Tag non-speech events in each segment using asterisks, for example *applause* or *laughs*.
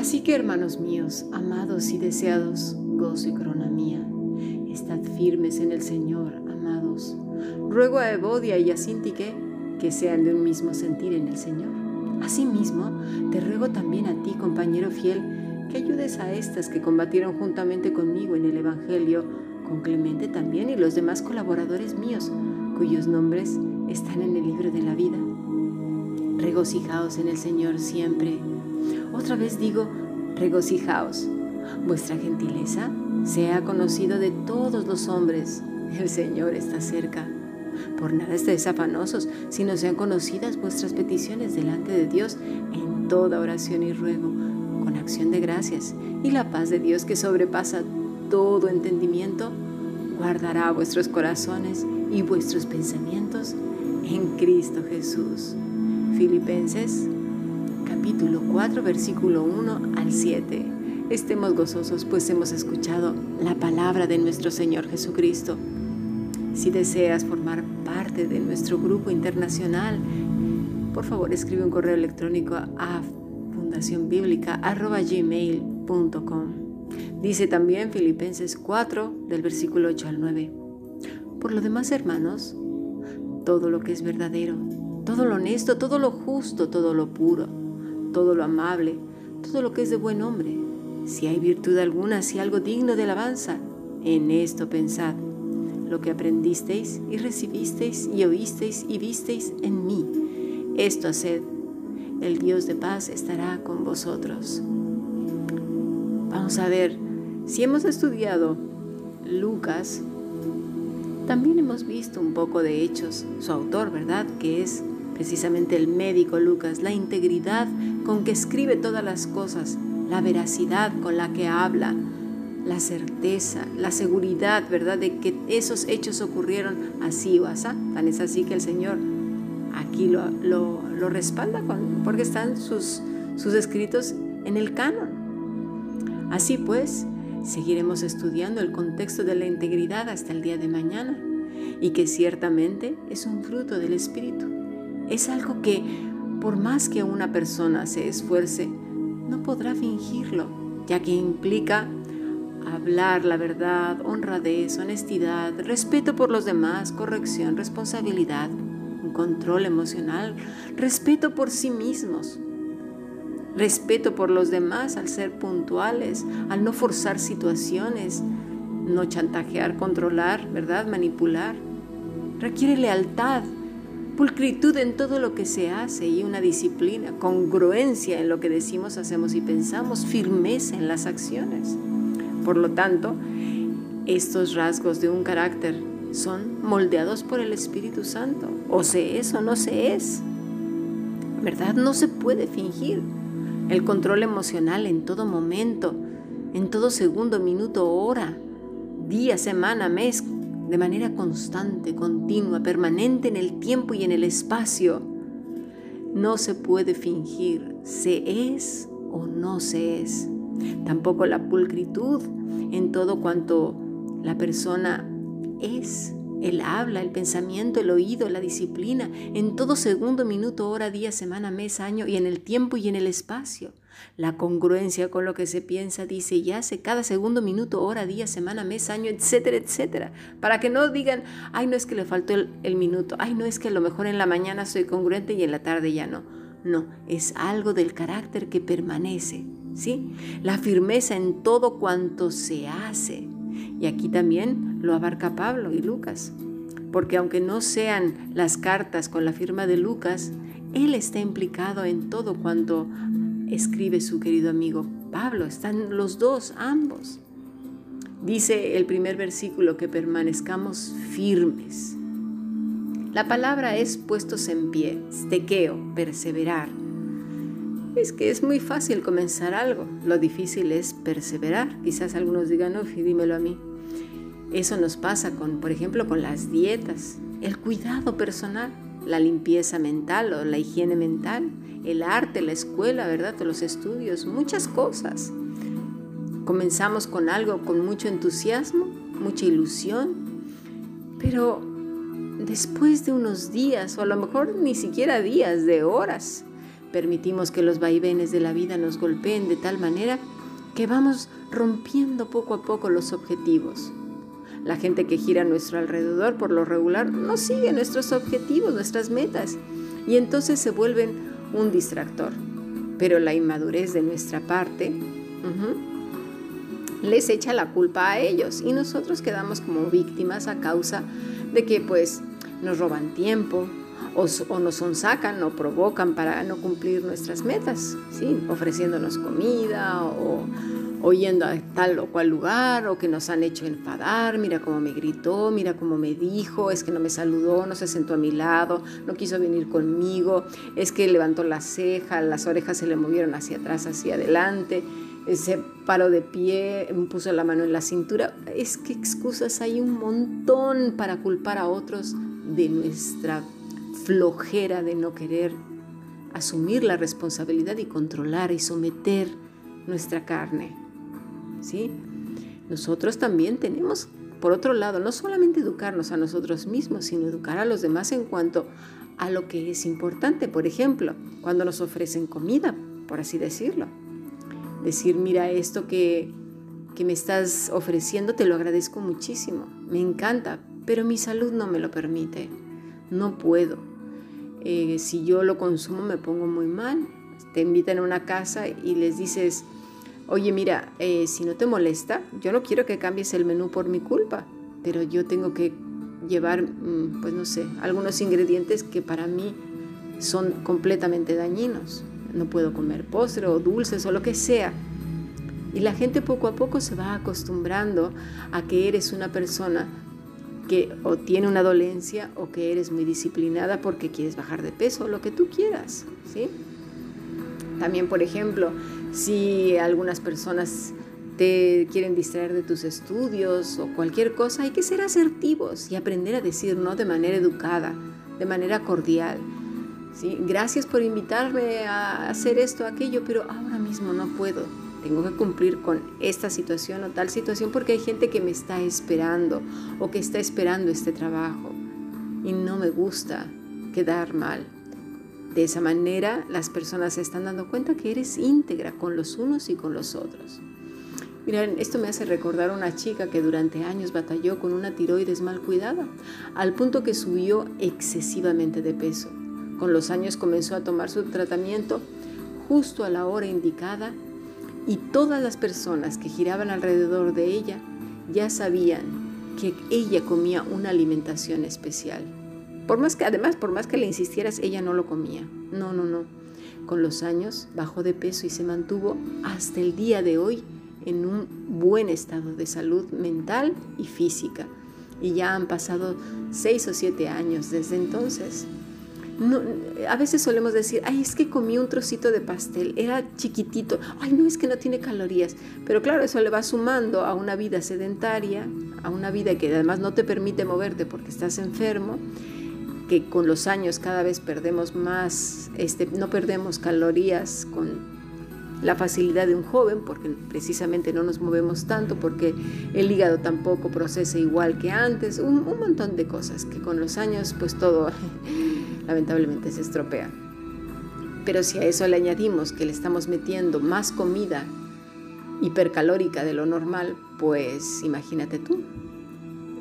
Así que hermanos míos, amados y deseados, gozo y corona mía, estad firmes en el Señor, amados. Ruego a Evodia y a Sintique que sean de un mismo sentir en el Señor. Asimismo, te ruego también a ti, compañero fiel, que ayudes a estas que combatieron juntamente conmigo en el Evangelio, con Clemente también y los demás colaboradores míos, cuyos nombres están en el libro de la vida. Regocijaos en el Señor siempre. Otra vez digo, regocijaos. Vuestra gentileza sea conocido de todos los hombres. El Señor está cerca. Por nada estéis afanosos, sino sean conocidas vuestras peticiones delante de Dios en toda oración y ruego, con acción de gracias. Y la paz de Dios que sobrepasa todo entendimiento, guardará vuestros corazones y vuestros pensamientos en Cristo Jesús. Filipenses capítulo 4 versículo 1 al 7. Estemos gozosos pues hemos escuchado la palabra de nuestro Señor Jesucristo. Si deseas formar parte de nuestro grupo internacional, por favor escribe un correo electrónico a fundacionbiblica.gmail.com. Dice también Filipenses 4 del versículo 8 al 9. Por lo demás, hermanos, todo lo que es verdadero, todo lo honesto, todo lo justo, todo lo puro, todo lo amable, todo lo que es de buen hombre, si hay virtud alguna, si algo digno de alabanza, en esto pensad lo que aprendisteis y recibisteis y oísteis y visteis en mí. Esto haced. El Dios de paz estará con vosotros. A ver, si hemos estudiado Lucas, también hemos visto un poco de hechos, su autor, ¿verdad? Que es precisamente el médico Lucas, la integridad con que escribe todas las cosas, la veracidad con la que habla, la certeza, la seguridad, ¿verdad?, de que esos hechos ocurrieron así o así. Tan es así que el Señor aquí lo, lo, respalda porque están sus, sus escritos en el canon. Así pues, seguiremos estudiando el contexto de la integridad hasta el día de mañana y que ciertamente es un fruto del Espíritu. Es algo que, por más que una persona se esfuerce, no podrá fingirlo, ya que implica hablar la verdad, honradez, honestidad, respeto por los demás, corrección, responsabilidad, control emocional, respeto por sí mismos, respeto por los demás al ser puntuales, al no forzar situaciones, no chantajear, controlar, ¿verdad? Manipular. Requiere lealtad, pulcritud en todo lo que se hace y una disciplina, congruencia en lo que decimos, hacemos y pensamos, firmeza en las acciones. Por lo tanto, estos rasgos de un carácter son moldeados por el Espíritu Santo. O se es o no se es. ¿Verdad? No se puede fingir. El control emocional en todo momento, en todo segundo, minuto, hora, día, semana, mes, de manera constante, continua, permanente en el tiempo y en el espacio. No se puede fingir, se es o no se es. Tampoco la pulcritud en todo cuanto la persona es. El habla, el pensamiento, el oído, la disciplina, en todo segundo, minuto, hora, día, semana, mes, año y en el tiempo y en el espacio. La congruencia con lo que se piensa, dice y hace cada segundo, minuto, hora, día, semana, mes, año, etcétera, etcétera. Para que no digan, ay, no es que le faltó el, minuto, ay, no es que a lo mejor en la mañana soy congruente y en la tarde ya no. No, es algo del carácter que permanece. ¿sí? La firmeza en todo cuanto se hace. Y aquí también lo abarca Pablo y Lucas, porque aunque no sean las cartas con la firma de Lucas, él está implicado en todo cuanto escribe su querido amigo Pablo. Están los dos, ambos. Dice el primer versículo que permanezcamos firmes. La palabra es puestos en pie, stequeo, perseverar. Es que es muy fácil comenzar algo, lo difícil es perseverar. Quizás algunos digan, no, dímelo a mí. Eso nos pasa con, por ejemplo, con las dietas, el cuidado personal, la limpieza mental o la higiene mental, el arte, la escuela, ¿verdad? Los estudios, muchas cosas. Comenzamos con algo con mucho entusiasmo, mucha ilusión Pero después de unos días, o a lo mejor ni siquiera días, de horas, permitimos que los vaivenes de la vida nos golpeen de tal manera que vamos rompiendo poco a poco los objetivos. La gente que gira a nuestro alrededor por lo regular no sigue nuestros objetivos, nuestras metas, y entonces se vuelven un distractor. Pero la inmadurez de nuestra parte les echa la culpa a ellos y nosotros quedamos como víctimas a causa de que pues nos roban tiempo o, o nos sonsacan o provocan para no cumplir nuestras metas, ¿sí? ofreciéndonos comida o o yendo a tal o cual lugar, o que nos han hecho enfadar, mira cómo me gritó, mira cómo me dijo, es que no me saludó, no se sentó a mi lado, no quiso venir conmigo, es que levantó la ceja, las orejas se le movieron hacia atrás, hacia adelante, se paró de pie, puso la mano en la cintura. Es que excusas hay un montón para culpar a otros de nuestra flojera de no querer asumir la responsabilidad y controlar y someter nuestra carne. ¿Sí? Nosotros también tenemos, por otro lado, no solamente educarnos a nosotros mismos, sino educar a los demás en cuanto a lo que es importante. Por ejemplo, cuando nos ofrecen comida, por así decirlo. Decir, mira, esto que, que me estás ofreciendo te lo agradezco muchísimo, me encanta, pero mi salud no me lo permite, no puedo. Eh, si yo lo consumo me pongo muy mal. Te invitan a una casa y les dices, oye, mira, eh, si no te molesta, yo no quiero que cambies el menú por mi culpa, pero yo tengo que llevar, mm, pues no sé, algunos ingredientes que para mí son completamente dañinos. No puedo comer postre o dulces o lo que sea. Y la gente poco a poco se va acostumbrando a que eres una persona que o tiene una dolencia o que eres muy disciplinada porque quieres bajar de peso lo que tú quieras, ¿sí? También, por ejemplo, si algunas personas te quieren distraer de tus estudios o cualquier cosa, hay que ser asertivos y aprender a decir no de manera educada, de manera cordial. ¿sí? Gracias por invitarme a hacer esto, aquello, pero ahora mismo no puedo. Tengo que cumplir con esta situación o tal situación porque hay gente que me está esperando o que está esperando este trabajo y no me gusta quedar mal. De esa manera las personas se están dando cuenta que eres íntegra con los unos y con los otros. Miren, esto me hace recordar a una chica que durante años batalló con una tiroides mal cuidada, al punto que subió excesivamente de peso. Con los años comenzó a tomar su tratamiento justo a la hora indicada y todas las personas que giraban alrededor de ella ya sabían que ella comía una alimentación especial. Por más que, además, por más que le insistieras, ella no lo comía. No, no, no. Con los años bajó de peso y se mantuvo hasta el día de hoy en un buen estado de salud mental y física. Y ya han pasado seis o siete años desde entonces. a veces solemos decir, ay, es que comí un trocito de pastel, era chiquitito, ay, no, es que no tiene calorías. Pero claro, eso le va sumando a una vida sedentaria, a una vida que además no te permite moverte porque estás enfermo que con los años cada vez perdemos más, este, no perdemos calorías con la facilidad de un joven, porque precisamente no nos movemos tanto, porque el hígado tampoco procesa igual que antes, un, un montón de cosas que con los años pues todo *laughs* lamentablemente se estropea. Pero si a eso le añadimos que le estamos metiendo más comida hipercalórica de lo normal, pues imagínate tú,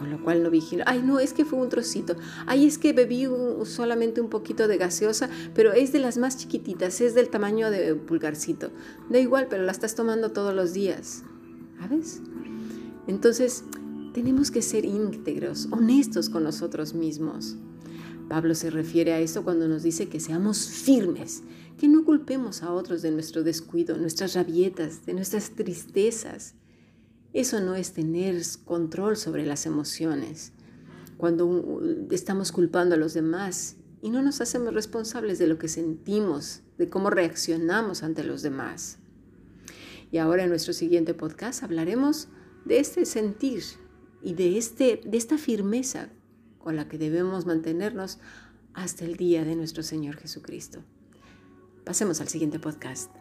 con lo cual no vigilo. Ay, no, es que fue un trocito. Ay, es que bebí solamente un poquito de gaseosa, pero es de las más chiquititas, es del tamaño de pulgarcito. Da igual, pero la estás tomando todos los días. ¿Sabes? Entonces, tenemos que ser íntegros, honestos con nosotros mismos. Pablo se refiere a esto cuando nos dice que seamos firmes, que no culpemos a otros de nuestro descuido, nuestras rabietas, de nuestras tristezas, eso no es tener control sobre las emociones. Cuando estamos culpando a los demás y no nos hacemos responsables de lo que sentimos, de cómo reaccionamos ante los demás. Y ahora en nuestro siguiente podcast hablaremos de este sentir y de, este, de esta firmeza con la que debemos mantenernos hasta el día de nuestro Señor Jesucristo. Pasemos al siguiente podcast.